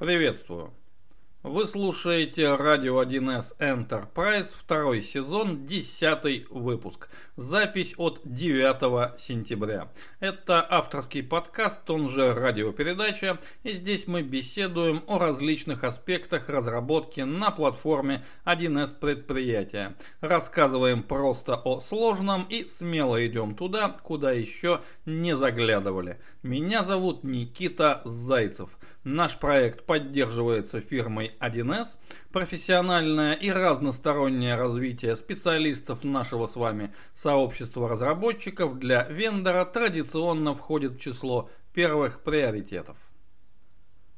Приветствую. Вы слушаете радио 1С Enterprise, второй сезон, десятый выпуск. Запись от 9 сентября. Это авторский подкаст, он же радиопередача, и здесь мы беседуем о различных аспектах разработки на платформе 1С предприятия. Рассказываем просто о сложном и смело идем туда, куда еще не заглядывали. Меня зовут Никита Зайцев. Наш проект поддерживается фирмой 1С. Профессиональное и разностороннее развитие специалистов нашего с вами сообщества разработчиков для вендора традиционно входит в число первых приоритетов.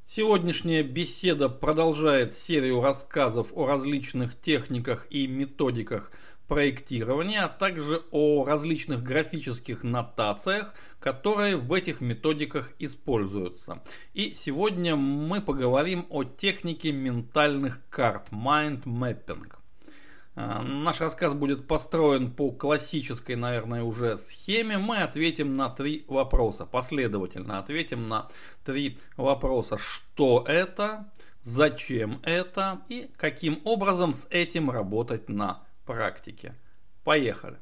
Сегодняшняя беседа продолжает серию рассказов о различных техниках и методиках проектирования, а также о различных графических нотациях, которые в этих методиках используются. И сегодня мы поговорим о технике ментальных карт, mind mapping. А, наш рассказ будет построен по классической, наверное, уже схеме. Мы ответим на три вопроса, последовательно ответим на три вопроса. Что это, зачем это и каким образом с этим работать на практике. Поехали.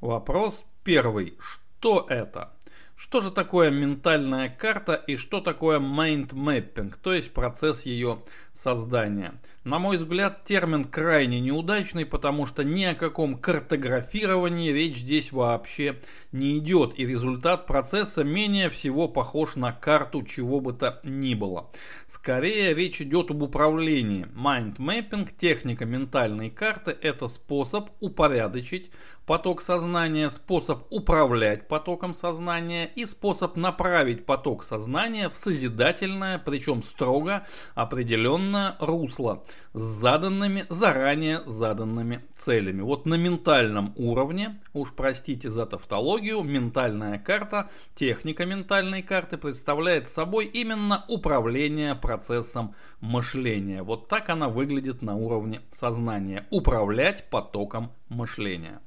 Вопрос первый. Что это? Что же такое ментальная карта и что такое mind mapping, то есть процесс ее создания? На мой взгляд, термин крайне неудачный, потому что ни о каком картографировании речь здесь вообще не идет, и результат процесса менее всего похож на карту чего бы то ни было. Скорее речь идет об управлении. Mind mapping, техника ментальной карты, это способ упорядочить поток сознания, способ управлять потоком сознания и способ направить поток сознания в созидательное, причем строго определенное русло заданными, заранее заданными целями. Вот на ментальном уровне, уж простите за тавтологию, ментальная карта, техника ментальной карты представляет собой именно управление процессом мышления. Вот так она выглядит на уровне сознания. Управлять потоком мышления.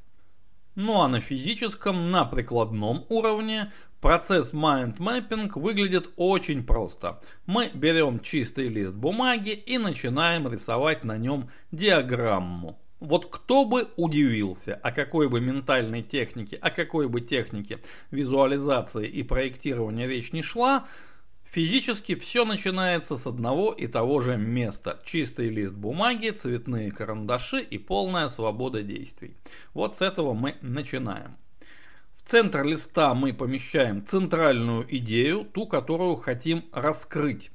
Ну а на физическом, на прикладном уровне процесс mind mapping выглядит очень просто. Мы берем чистый лист бумаги и начинаем рисовать на нем диаграмму. Вот кто бы удивился, о какой бы ментальной технике, о какой бы технике визуализации и проектирования речь не шла, Физически все начинается с одного и того же места. Чистый лист бумаги, цветные карандаши и полная свобода действий. Вот с этого мы начинаем. Центр листа мы помещаем центральную идею, ту, которую хотим раскрыть.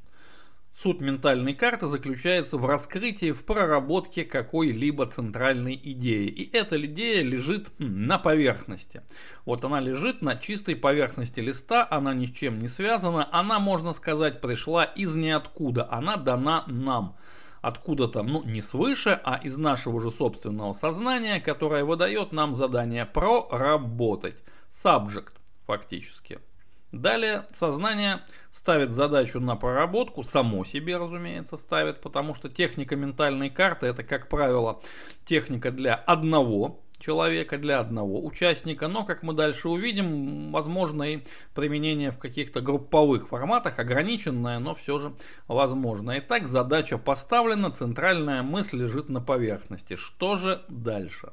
Суть ментальной карты заключается в раскрытии, в проработке какой-либо центральной идеи. И эта идея лежит на поверхности. Вот она лежит на чистой поверхности листа, она ни с чем не связана, она, можно сказать, пришла из ниоткуда, она дана нам откуда-то, ну не свыше, а из нашего же собственного сознания, которое выдает нам задание проработать. Subject фактически. Далее сознание ставит задачу на проработку, само себе, разумеется, ставит, потому что техника ментальной карты это, как правило, техника для одного человека, для одного участника, но, как мы дальше увидим, возможно и применение в каких-то групповых форматах, ограниченное, но все же возможно. Итак, задача поставлена, центральная мысль лежит на поверхности. Что же дальше?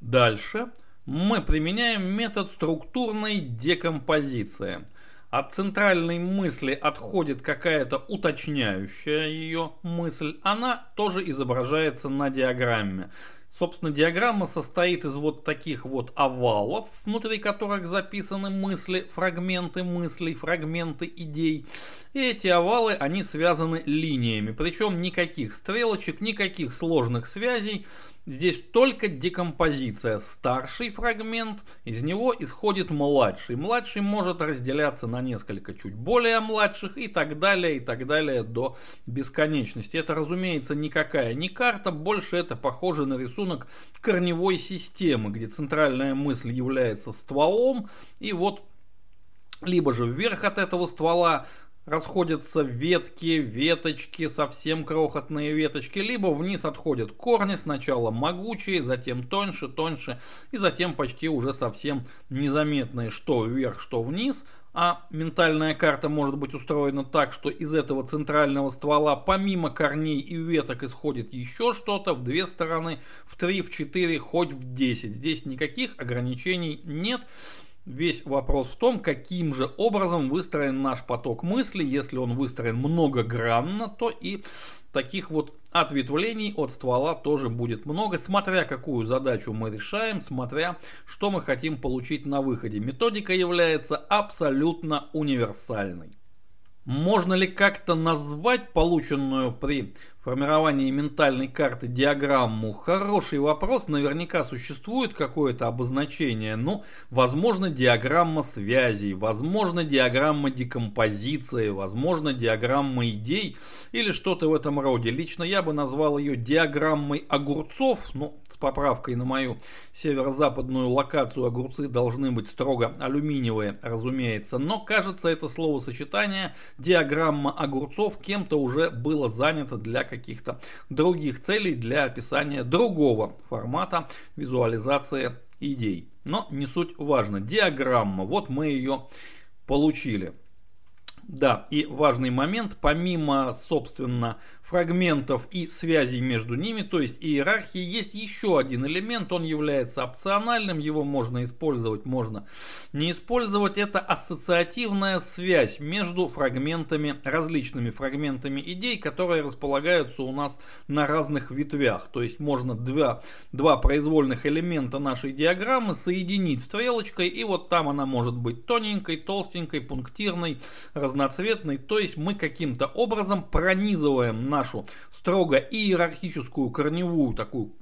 Дальше мы применяем метод структурной декомпозиции. От центральной мысли отходит какая-то уточняющая ее мысль. Она тоже изображается на диаграмме. Собственно, диаграмма состоит из вот таких вот овалов, внутри которых записаны мысли, фрагменты мыслей, фрагменты идей. И эти овалы, они связаны линиями. Причем никаких стрелочек, никаких сложных связей. Здесь только декомпозиция. Старший фрагмент, из него исходит младший. Младший может разделяться на несколько чуть более младших и так далее, и так далее до бесконечности. Это, разумеется, никакая не карта, больше это похоже на рисунок корневой системы, где центральная мысль является стволом, и вот либо же вверх от этого ствола расходятся ветки, веточки, совсем крохотные веточки, либо вниз отходят корни, сначала могучие, затем тоньше, тоньше, и затем почти уже совсем незаметные, что вверх, что вниз, а ментальная карта может быть устроена так, что из этого центрального ствола помимо корней и веток исходит еще что-то в две стороны, в три, в четыре, хоть в десять. Здесь никаких ограничений нет. Весь вопрос в том, каким же образом выстроен наш поток мысли. Если он выстроен многогранно, то и таких вот ответвлений от ствола тоже будет много, смотря какую задачу мы решаем, смотря что мы хотим получить на выходе. Методика является абсолютно универсальной. Можно ли как-то назвать полученную при формировании ментальной карты диаграмму? Хороший вопрос. Наверняка существует какое-то обозначение. Ну, возможно, диаграмма связей, возможно, диаграмма декомпозиции, возможно, диаграмма идей или что-то в этом роде. Лично я бы назвал ее диаграммой огурцов. Ну, с поправкой на мою северо-западную локацию огурцы должны быть строго алюминиевые, разумеется. Но кажется, это словосочетание диаграмма огурцов кем-то уже было занято для каких-то других целей, для описания другого формата визуализации идей. Но не суть важно. Диаграмма, вот мы ее получили. Да, и важный момент, помимо, собственно, фрагментов и связей между ними, то есть иерархии, есть еще один элемент, он является опциональным, его можно использовать, можно не использовать. Это ассоциативная связь между фрагментами, различными фрагментами идей, которые располагаются у нас на разных ветвях. То есть можно два, два произвольных элемента нашей диаграммы соединить стрелочкой, и вот там она может быть тоненькой, толстенькой, пунктирной, разноцветной. То есть мы каким-то образом пронизываем нашу строго иерархическую корневую такую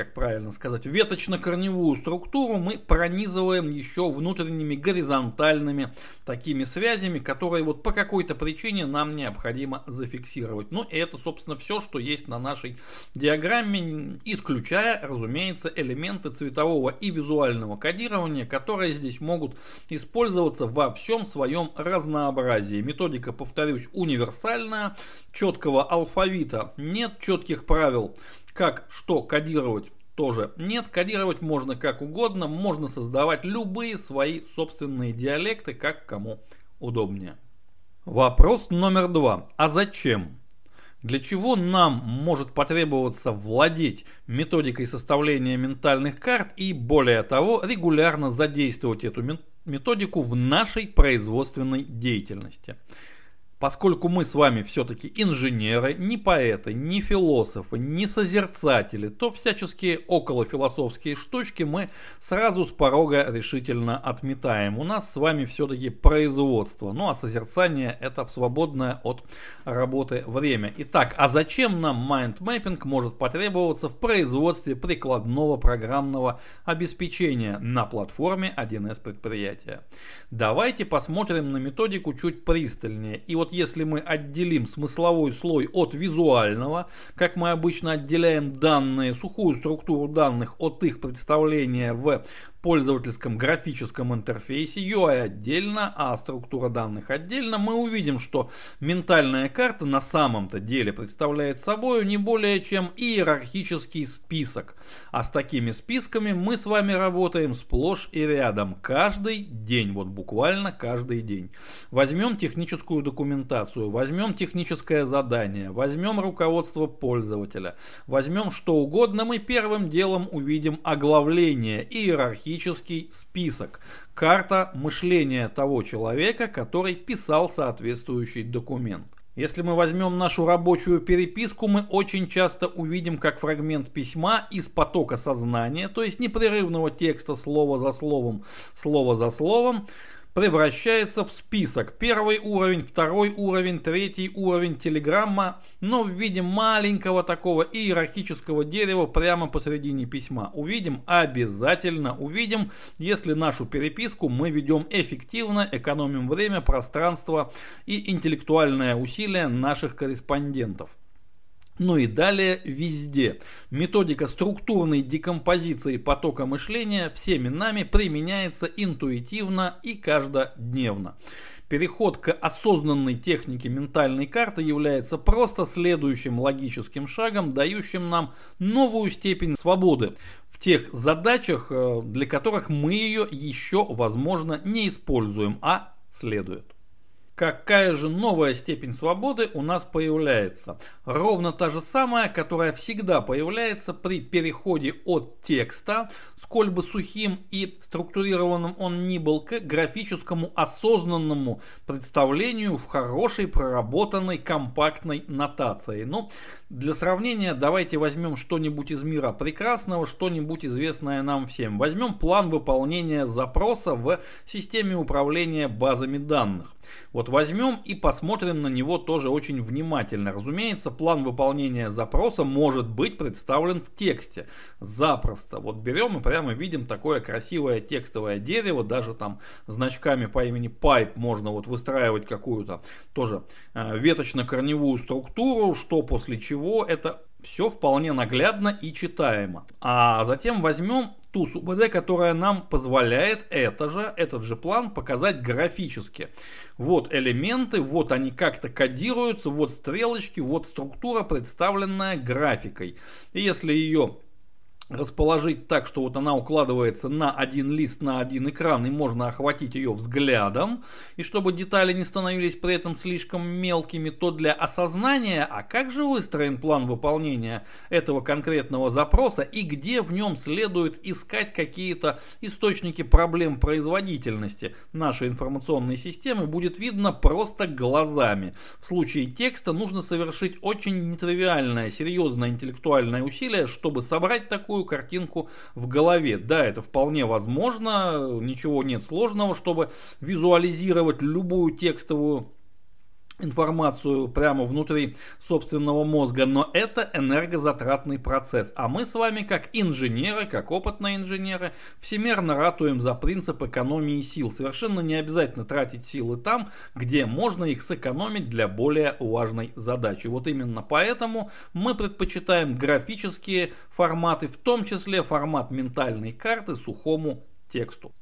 как правильно сказать, веточно-корневую структуру мы пронизываем еще внутренними горизонтальными такими связями, которые вот по какой-то причине нам необходимо зафиксировать. Ну и это, собственно, все, что есть на нашей диаграмме, исключая, разумеется, элементы цветового и визуального кодирования, которые здесь могут использоваться во всем своем разнообразии. Методика, повторюсь, универсальная, четкого алфавита нет, четких правил как что кодировать тоже нет. Кодировать можно как угодно, можно создавать любые свои собственные диалекты, как кому удобнее. Вопрос номер два. А зачем? Для чего нам может потребоваться владеть методикой составления ментальных карт и, более того, регулярно задействовать эту методику в нашей производственной деятельности? Поскольку мы с вами все-таки инженеры, не поэты, не философы, не созерцатели, то всяческие околофилософские штучки мы сразу с порога решительно отметаем. У нас с вами все-таки производство, ну а созерцание это свободное от работы время. Итак, а зачем нам mind mapping может потребоваться в производстве прикладного программного обеспечения на платформе 1С предприятия? Давайте посмотрим на методику чуть пристальнее. И вот если мы отделим смысловой слой от визуального, как мы обычно отделяем данные, сухую структуру данных от их представления в пользовательском графическом интерфейсе, UI отдельно, а структура данных отдельно, мы увидим, что ментальная карта на самом-то деле представляет собой не более чем иерархический список. А с такими списками мы с вами работаем сплошь и рядом, каждый день, вот буквально каждый день. Возьмем техническую документацию, возьмем техническое задание, возьмем руководство пользователя, возьмем что угодно, мы первым делом увидим оглавление иерархии иерархический список, карта мышления того человека, который писал соответствующий документ. Если мы возьмем нашу рабочую переписку, мы очень часто увидим как фрагмент письма из потока сознания, то есть непрерывного текста слово за словом, слово за словом, превращается в список. Первый уровень, второй уровень, третий уровень телеграмма, но в виде маленького такого иерархического дерева прямо посередине письма. Увидим, обязательно увидим, если нашу переписку мы ведем эффективно, экономим время, пространство и интеллектуальное усилие наших корреспондентов. Ну и далее везде. Методика структурной декомпозиции потока мышления всеми нами применяется интуитивно и каждодневно. Переход к осознанной технике ментальной карты является просто следующим логическим шагом, дающим нам новую степень свободы в тех задачах, э, для которых мы ее еще, возможно, не используем, а следует какая же новая степень свободы у нас появляется? Ровно та же самая, которая всегда появляется при переходе от текста, сколь бы сухим и структурированным он ни был, к графическому осознанному представлению в хорошей проработанной компактной нотации. Ну, для сравнения давайте возьмем что-нибудь из мира прекрасного, что-нибудь известное нам всем. Возьмем план выполнения запроса в системе управления базами данных. Вот возьмем и посмотрим на него тоже очень внимательно. Разумеется, план выполнения запроса может быть представлен в тексте. Запросто. Вот берем и прямо видим такое красивое текстовое дерево, даже там значками по имени pipe можно вот выстраивать какую-то тоже э, веточно-корневую структуру, что после чего это все вполне наглядно и читаемо. А затем возьмем ту СУБД, которая нам позволяет это же, этот же план показать графически. Вот элементы, вот они как-то кодируются, вот стрелочки, вот структура, представленная графикой. И если ее расположить так, что вот она укладывается на один лист, на один экран, и можно охватить ее взглядом, и чтобы детали не становились при этом слишком мелкими, то для осознания, а как же выстроен план выполнения этого конкретного запроса, и где в нем следует искать какие-то источники проблем производительности нашей информационной системы, будет видно просто глазами. В случае текста нужно совершить очень нетривиальное, серьезное интеллектуальное усилие, чтобы собрать такую такую картинку в голове. Да, это вполне возможно, ничего нет сложного, чтобы визуализировать любую текстовую информацию прямо внутри собственного мозга, но это энергозатратный процесс. А мы с вами, как инженеры, как опытные инженеры, всемерно ратуем за принцип экономии сил. Совершенно не обязательно тратить силы там, где можно их сэкономить для более важной задачи. Вот именно поэтому мы предпочитаем графические форматы, в том числе формат ментальной карты сухому тексту.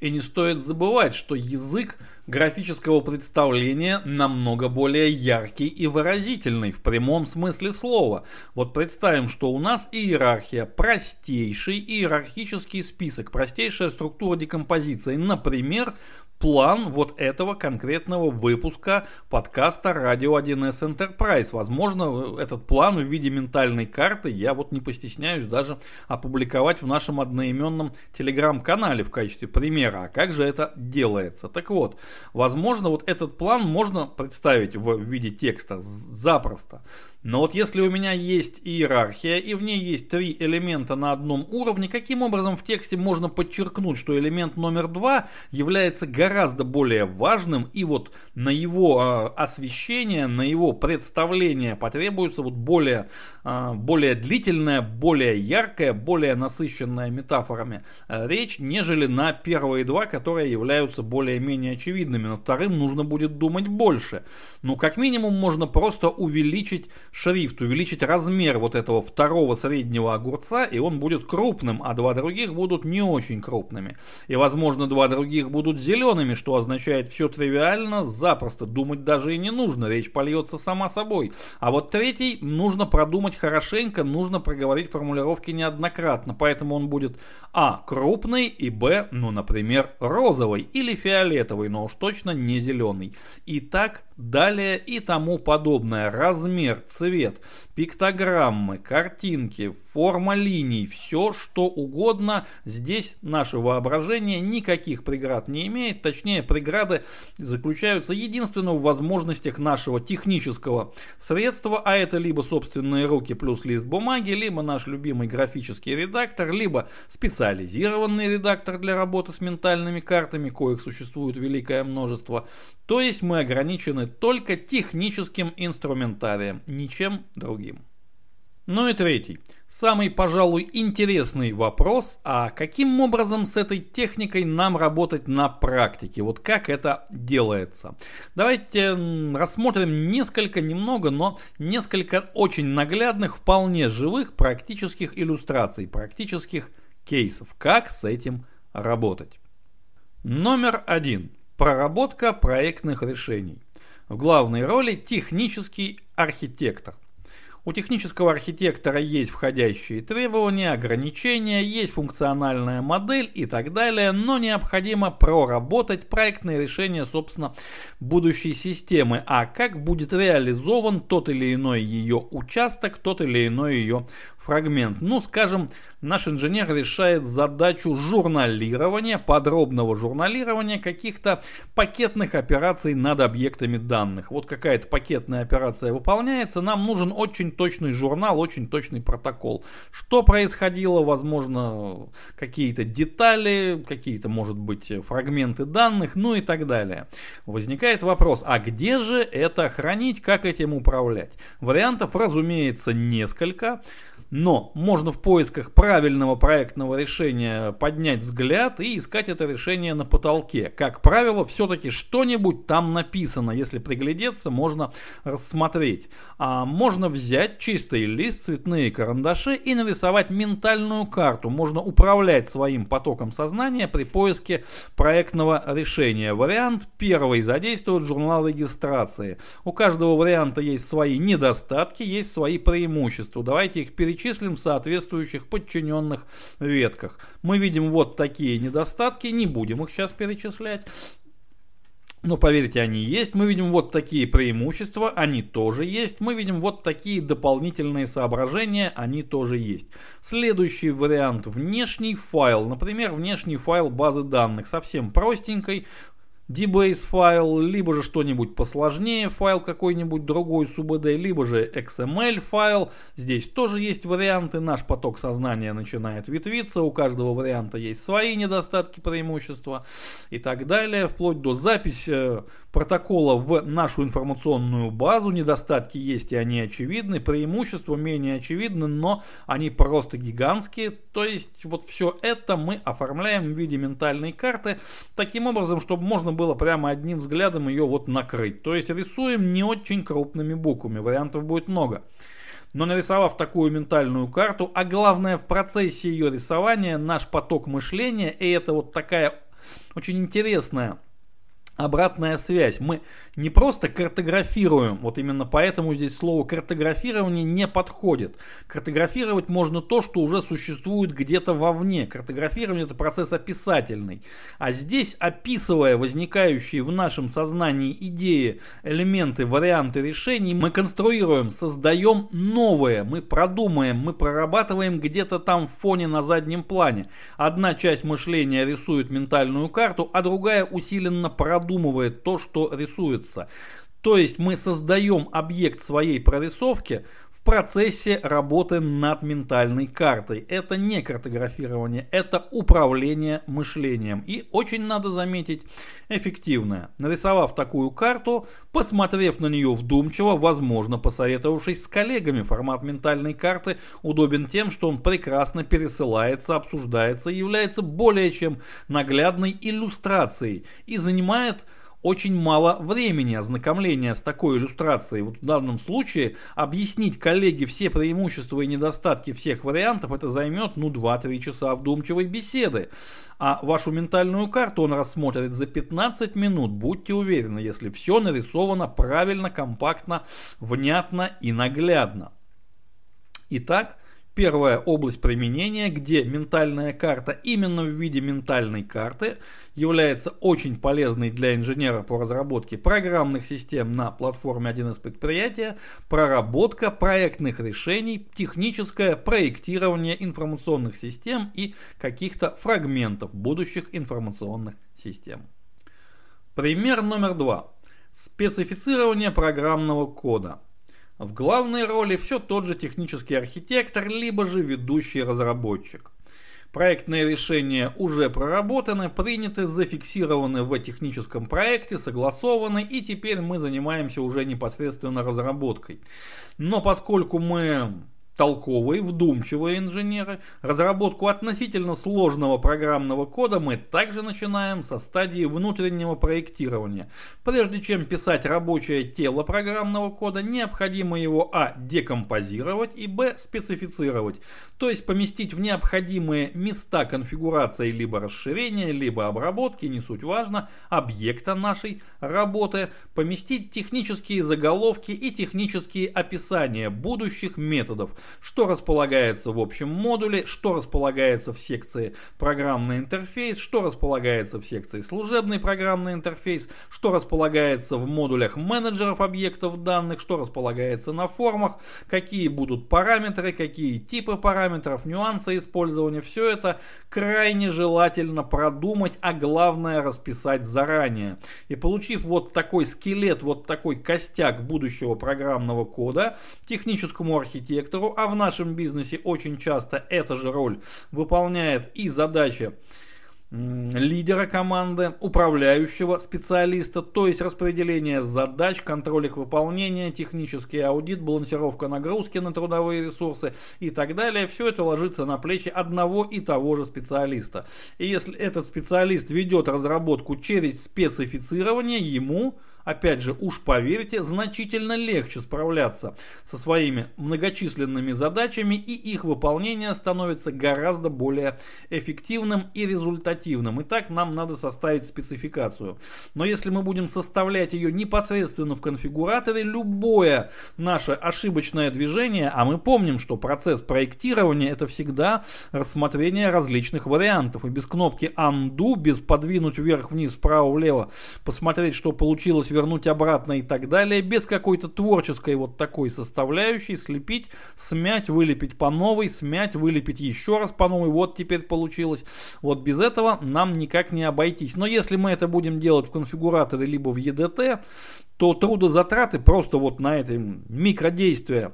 И не стоит забывать, что язык графического представления намного более яркий и выразительный в прямом смысле слова. Вот представим, что у нас иерархия, простейший иерархический список, простейшая структура декомпозиции. Например, план вот этого конкретного выпуска подкаста Radio 1S Enterprise. Возможно, этот план в виде ментальной карты я вот не постесняюсь даже опубликовать в нашем одноименном телеграм-канале в качестве примера. А как же это делается? Так вот, возможно, вот этот план можно представить в виде текста запросто. Но вот если у меня есть иерархия и в ней есть три элемента на одном уровне, каким образом в тексте можно подчеркнуть, что элемент номер два является гораздо более важным и вот на его э, освещение, на его представление потребуется вот более, э, более длительная, более яркая, более насыщенная метафорами э, речь, нежели на первые два, которые являются более-менее очевидными. На вторым нужно будет думать больше. Ну, как минимум, можно просто увеличить шрифт, увеличить размер вот этого второго среднего огурца, и он будет крупным, а два других будут не очень крупными. И, возможно, два других будут зелеными, что означает все тривиально, запросто, думать даже и не нужно, речь польется сама собой. А вот третий нужно продумать хорошенько, нужно проговорить формулировки неоднократно, поэтому он будет а. крупный и б. ну, например, розовый или фиолетовый, но уж точно не зеленый. И так далее и тому подобное. Размер, цвет, пиктограммы, картинки, форма линий, все что угодно. Здесь наше воображение никаких преград не имеет. Точнее, преграды заключаются единственно в возможностях нашего технического средства, а это либо собственные руки плюс лист бумаги, либо наш любимый графический редактор, либо специализированный редактор для работы с ментальными картами, коих существует великое множество. То есть мы ограничены только техническим инструментарием, ничем другим. Ну и третий. Самый, пожалуй, интересный вопрос, а каким образом с этой техникой нам работать на практике? Вот как это делается? Давайте рассмотрим несколько, немного, но несколько очень наглядных, вполне живых практических иллюстраций, практических кейсов. Как с этим работать? Номер один. Проработка проектных решений. В главной роли технический архитектор – У технического архитектора есть входящие требования, ограничения, есть функциональная модель и так далее, но необходимо проработать проектное решение, собственно, будущей системы, а как будет реализован тот или иной ее участок, тот или иной ее фрагмент. Ну, скажем, наш инженер решает задачу журналирования, подробного журналирования каких-то пакетных операций над объектами данных. Вот какая-то пакетная операция выполняется, нам нужен очень точный журнал, очень точный протокол. Что происходило, возможно, какие-то детали, какие-то, может быть, фрагменты данных, ну и так далее. Возникает вопрос, а где же это хранить, как этим управлять? Вариантов, разумеется, несколько. Но можно в поисках правильного проектного решения поднять взгляд и искать это решение на потолке. Как правило, все-таки что-нибудь там написано. Если приглядеться, можно рассмотреть. А можно взять чистый лист, цветные карандаши и нарисовать ментальную карту. Можно управлять своим потоком сознания при поиске проектного решения. Вариант первый. Задействовать журнал регистрации. У каждого варианта есть свои недостатки, есть свои преимущества. Давайте их перечислим перечислим в соответствующих подчиненных ветках. Мы видим вот такие недостатки, не будем их сейчас перечислять. Но поверьте, они есть. Мы видим вот такие преимущества, они тоже есть. Мы видим вот такие дополнительные соображения, они тоже есть. Следующий вариант внешний файл. Например, внешний файл базы данных. Совсем простенький. DBase файл, либо же что-нибудь посложнее, файл какой-нибудь другой SUBD, либо же XML файл. Здесь тоже есть варианты, наш поток сознания начинает ветвиться, у каждого варианта есть свои недостатки, преимущества и так далее, вплоть до записи протокола в нашу информационную базу. Недостатки есть и они очевидны, преимущества менее очевидны, но они просто гигантские. То есть вот все это мы оформляем в виде ментальной карты таким образом, чтобы можно было прямо одним взглядом ее вот накрыть. То есть рисуем не очень крупными буквами, вариантов будет много. Но нарисовав такую ментальную карту, а главное в процессе ее рисования наш поток мышления, и это вот такая очень интересная обратная связь. Мы не просто картографируем, вот именно поэтому здесь слово картографирование не подходит. Картографировать можно то, что уже существует где-то вовне. Картографирование это процесс описательный. А здесь, описывая возникающие в нашем сознании идеи, элементы, варианты решений, мы конструируем, создаем новое, мы продумаем, мы прорабатываем где-то там в фоне на заднем плане. Одна часть мышления рисует ментальную карту, а другая усиленно продумывает продумывает то, что рисуется. То есть мы создаем объект своей прорисовки процессе работы над ментальной картой. Это не картографирование, это управление мышлением. И очень надо заметить, эффективное. Нарисовав такую карту, посмотрев на нее вдумчиво, возможно, посоветовавшись с коллегами, формат ментальной карты удобен тем, что он прекрасно пересылается, обсуждается и является более чем наглядной иллюстрацией и занимает очень мало времени ознакомления с такой иллюстрацией. Вот в данном случае объяснить коллеге все преимущества и недостатки всех вариантов это займет ну 2-3 часа вдумчивой беседы. А вашу ментальную карту он рассмотрит за 15 минут. Будьте уверены, если все нарисовано правильно, компактно, внятно и наглядно. Итак, Первая область применения, где ментальная карта именно в виде ментальной карты является очень полезной для инженера по разработке программных систем на платформе 1С предприятия, проработка проектных решений, техническое проектирование информационных систем и каких-то фрагментов будущих информационных систем. Пример номер два. Специфицирование программного кода. В главной роли все тот же технический архитектор, либо же ведущий разработчик. Проектные решения уже проработаны, приняты, зафиксированы в техническом проекте, согласованы, и теперь мы занимаемся уже непосредственно разработкой. Но поскольку мы толковые, вдумчивые инженеры. Разработку относительно сложного программного кода мы также начинаем со стадии внутреннего проектирования. Прежде чем писать рабочее тело программного кода, необходимо его а. декомпозировать и б. специфицировать, то есть поместить в необходимые места конфигурации либо расширения, либо обработки, не суть важно, объекта нашей работы, поместить технические заголовки и технические описания будущих методов, что располагается в общем модуле, что располагается в секции программный интерфейс, что располагается в секции служебный программный интерфейс, что располагается в модулях менеджеров объектов данных, что располагается на формах, какие будут параметры, какие типы параметров, нюансы использования. Все это крайне желательно продумать, а главное расписать заранее. И получив вот такой скелет, вот такой костяк будущего программного кода, техническому архитектору, а в нашем бизнесе очень часто эта же роль выполняет и задача лидера команды, управляющего специалиста, то есть распределение задач, контроль их выполнения, технический аудит, балансировка нагрузки на трудовые ресурсы и так далее. Все это ложится на плечи одного и того же специалиста. И если этот специалист ведет разработку через специфицирование, ему опять же, уж поверьте, значительно легче справляться со своими многочисленными задачами и их выполнение становится гораздо более эффективным и результативным. Итак, нам надо составить спецификацию. Но если мы будем составлять ее непосредственно в конфигураторе, любое наше ошибочное движение, а мы помним, что процесс проектирования это всегда рассмотрение различных вариантов. И без кнопки Undo, без подвинуть вверх-вниз, вправо-влево, посмотреть, что получилось вернуть обратно и так далее, без какой-то творческой вот такой составляющей, слепить, смять, вылепить по новой, смять, вылепить еще раз по новой, вот теперь получилось. Вот без этого нам никак не обойтись. Но если мы это будем делать в конфигураторе либо в EDT, то трудозатраты просто вот на это микродействие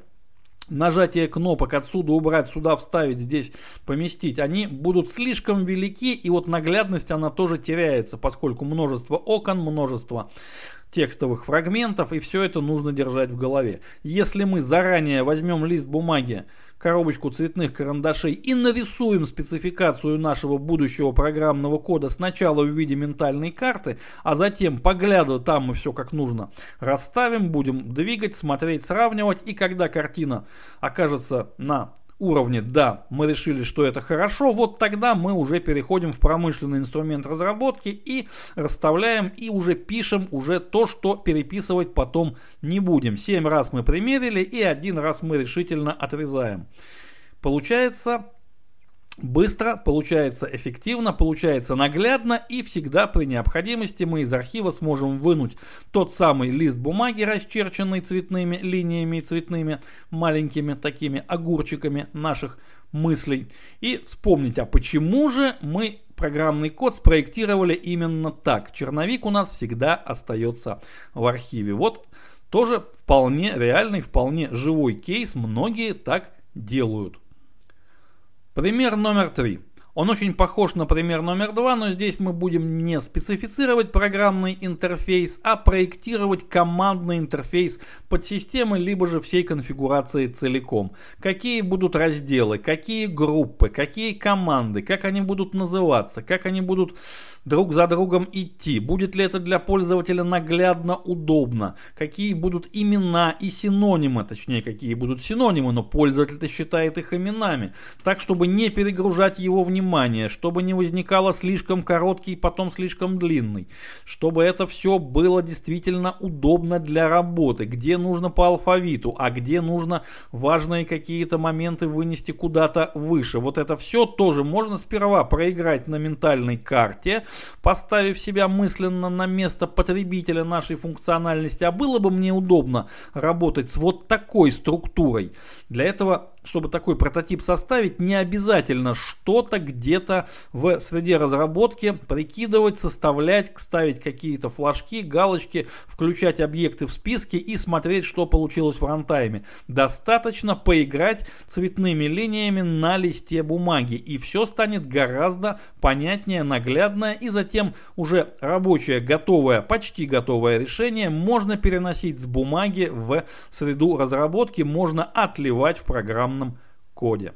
нажатие кнопок отсюда убрать, сюда вставить, здесь поместить, они будут слишком велики, и вот наглядность она тоже теряется, поскольку множество окон, множество текстовых фрагментов, и все это нужно держать в голове. Если мы заранее возьмем лист бумаги, коробочку цветных карандашей и нарисуем спецификацию нашего будущего программного кода сначала в виде ментальной карты, а затем, поглядывая там мы все как нужно, расставим, будем двигать, смотреть, сравнивать, и когда картина окажется на уровне, да, мы решили, что это хорошо, вот тогда мы уже переходим в промышленный инструмент разработки и расставляем и уже пишем уже то, что переписывать потом не будем. Семь раз мы примерили и один раз мы решительно отрезаем. Получается Быстро, получается эффективно, получается наглядно и всегда при необходимости мы из архива сможем вынуть тот самый лист бумаги, расчерченный цветными линиями и цветными маленькими такими огурчиками наших мыслей и вспомнить, а почему же мы программный код спроектировали именно так. Черновик у нас всегда остается в архиве. Вот тоже вполне реальный, вполне живой кейс, многие так делают. Пример номер три. Он очень похож на пример номер два, но здесь мы будем не специфицировать программный интерфейс, а проектировать командный интерфейс под системы, либо же всей конфигурации целиком. Какие будут разделы, какие группы, какие команды, как они будут называться, как они будут друг за другом идти, будет ли это для пользователя наглядно удобно, какие будут имена и синонимы, точнее какие будут синонимы, но пользователь-то считает их именами, так чтобы не перегружать его внимание, чтобы не возникало слишком короткий, потом слишком длинный, чтобы это все было действительно удобно для работы, где нужно по алфавиту, а где нужно важные какие-то моменты вынести куда-то выше. Вот это все тоже можно сперва проиграть на ментальной карте, поставив себя мысленно на место потребителя нашей функциональности, а было бы мне удобно работать с вот такой структурой. Для этого чтобы такой прототип составить, не обязательно что-то где-то в среде разработки прикидывать, составлять, ставить какие-то флажки, галочки, включать объекты в списке и смотреть, что получилось в рантайме. Достаточно поиграть цветными линиями на листе бумаги, и все станет гораздо понятнее, наглядное, и затем уже рабочее, готовое, почти готовое решение можно переносить с бумаги в среду разработки, можно отливать в программу программном коде.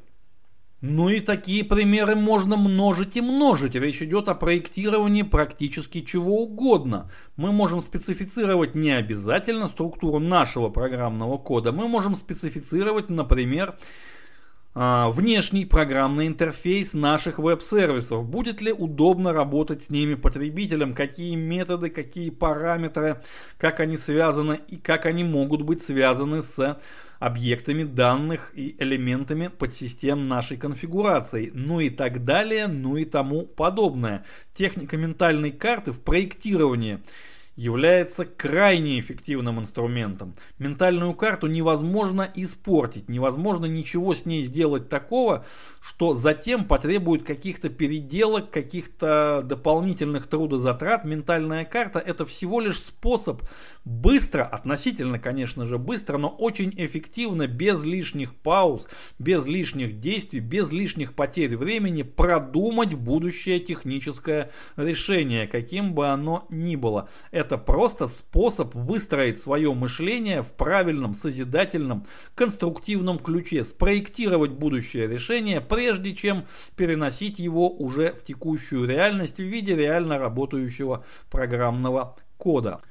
Ну и такие примеры можно множить и множить. Речь идет о проектировании практически чего угодно. Мы можем специфицировать не обязательно структуру нашего программного кода. Мы можем специфицировать, например, внешний программный интерфейс наших веб-сервисов. Будет ли удобно работать с ними потребителям, какие методы, какие параметры, как они связаны и как они могут быть связаны с объектами данных и элементами подсистем нашей конфигурации, ну и так далее, ну и тому подобное. Техника ментальной карты в проектировании – является крайне эффективным инструментом. Ментальную карту невозможно испортить, невозможно ничего с ней сделать такого, что затем потребует каких-то переделок, каких-то дополнительных трудозатрат. Ментальная карта это всего лишь способ быстро, относительно, конечно же, быстро, но очень эффективно, без лишних пауз, без лишних действий, без лишних потерь времени продумать будущее техническое решение, каким бы оно ни было. Это это просто способ выстроить свое мышление в правильном, созидательном, конструктивном ключе, спроектировать будущее решение, прежде чем переносить его уже в текущую реальность в виде реально работающего программного кода.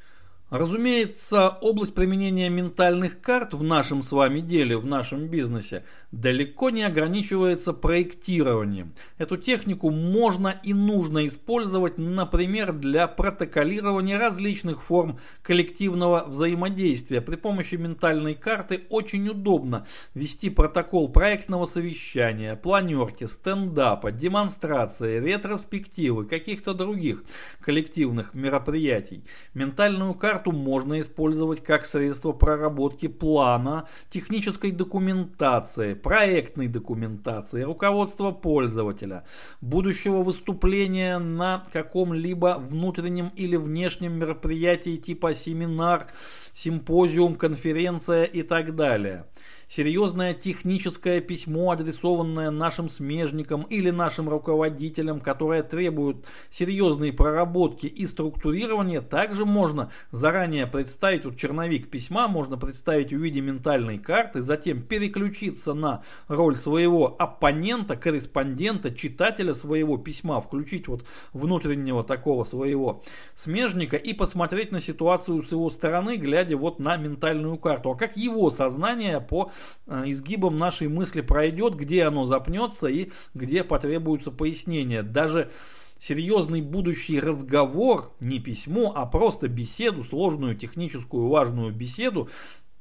Разумеется, область применения ментальных карт в нашем с вами деле, в нашем бизнесе, далеко не ограничивается проектированием. Эту технику можно и нужно использовать, например, для протоколирования различных форм коллективного взаимодействия. При помощи ментальной карты очень удобно вести протокол проектного совещания, планерки, стендапа, демонстрации, ретроспективы, каких-то других коллективных мероприятий. Ментальную карту можно использовать как средство проработки плана, технической документации, проектной документации, руководства пользователя, будущего выступления на каком-либо внутреннем или внешнем мероприятии типа семинар, симпозиум, конференция и так далее серьезное техническое письмо, адресованное нашим смежникам или нашим руководителям, которое требует серьезной проработки и структурирования, также можно заранее представить, вот черновик письма можно представить в виде ментальной карты, затем переключиться на роль своего оппонента, корреспондента, читателя своего письма, включить вот внутреннего такого своего смежника и посмотреть на ситуацию с его стороны, глядя вот на ментальную карту. А как его сознание по изгибом нашей мысли пройдет, где оно запнется и где потребуются пояснения. Даже серьезный будущий разговор, не письмо, а просто беседу, сложную техническую важную беседу,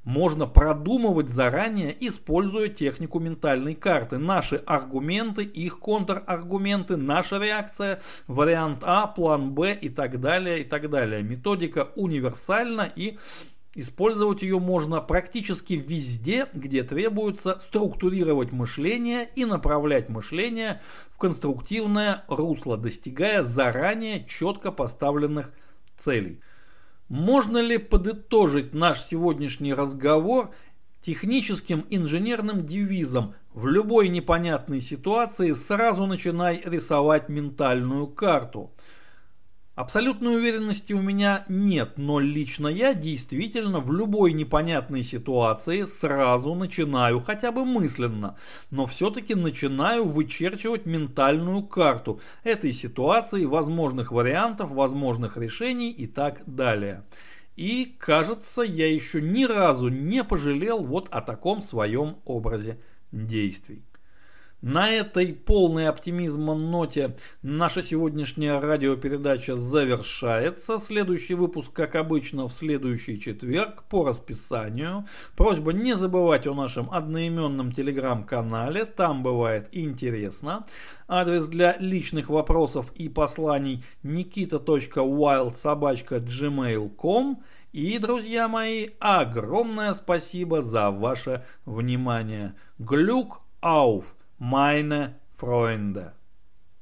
можно продумывать заранее, используя технику ментальной карты. Наши аргументы, их контраргументы, наша реакция, вариант А, план Б и так далее, и так далее. Методика универсальна и Использовать ее можно практически везде, где требуется структурировать мышление и направлять мышление в конструктивное русло, достигая заранее четко поставленных целей. Можно ли подытожить наш сегодняшний разговор техническим инженерным девизом «В любой непонятной ситуации сразу начинай рисовать ментальную карту»? Абсолютной уверенности у меня нет, но лично я действительно в любой непонятной ситуации сразу начинаю, хотя бы мысленно, но все-таки начинаю вычерчивать ментальную карту этой ситуации, возможных вариантов, возможных решений и так далее. И кажется, я еще ни разу не пожалел вот о таком своем образе действий. На этой полной оптимизма ноте наша сегодняшняя радиопередача завершается. Следующий выпуск, как обычно, в следующий четверг по расписанию. Просьба не забывать о нашем одноименном телеграм-канале, там бывает интересно. Адрес для личных вопросов и посланий nikita.wildsobachka.gmail.com И, друзья мои, огромное спасибо за ваше внимание. Глюк ауф! Meine Freunde.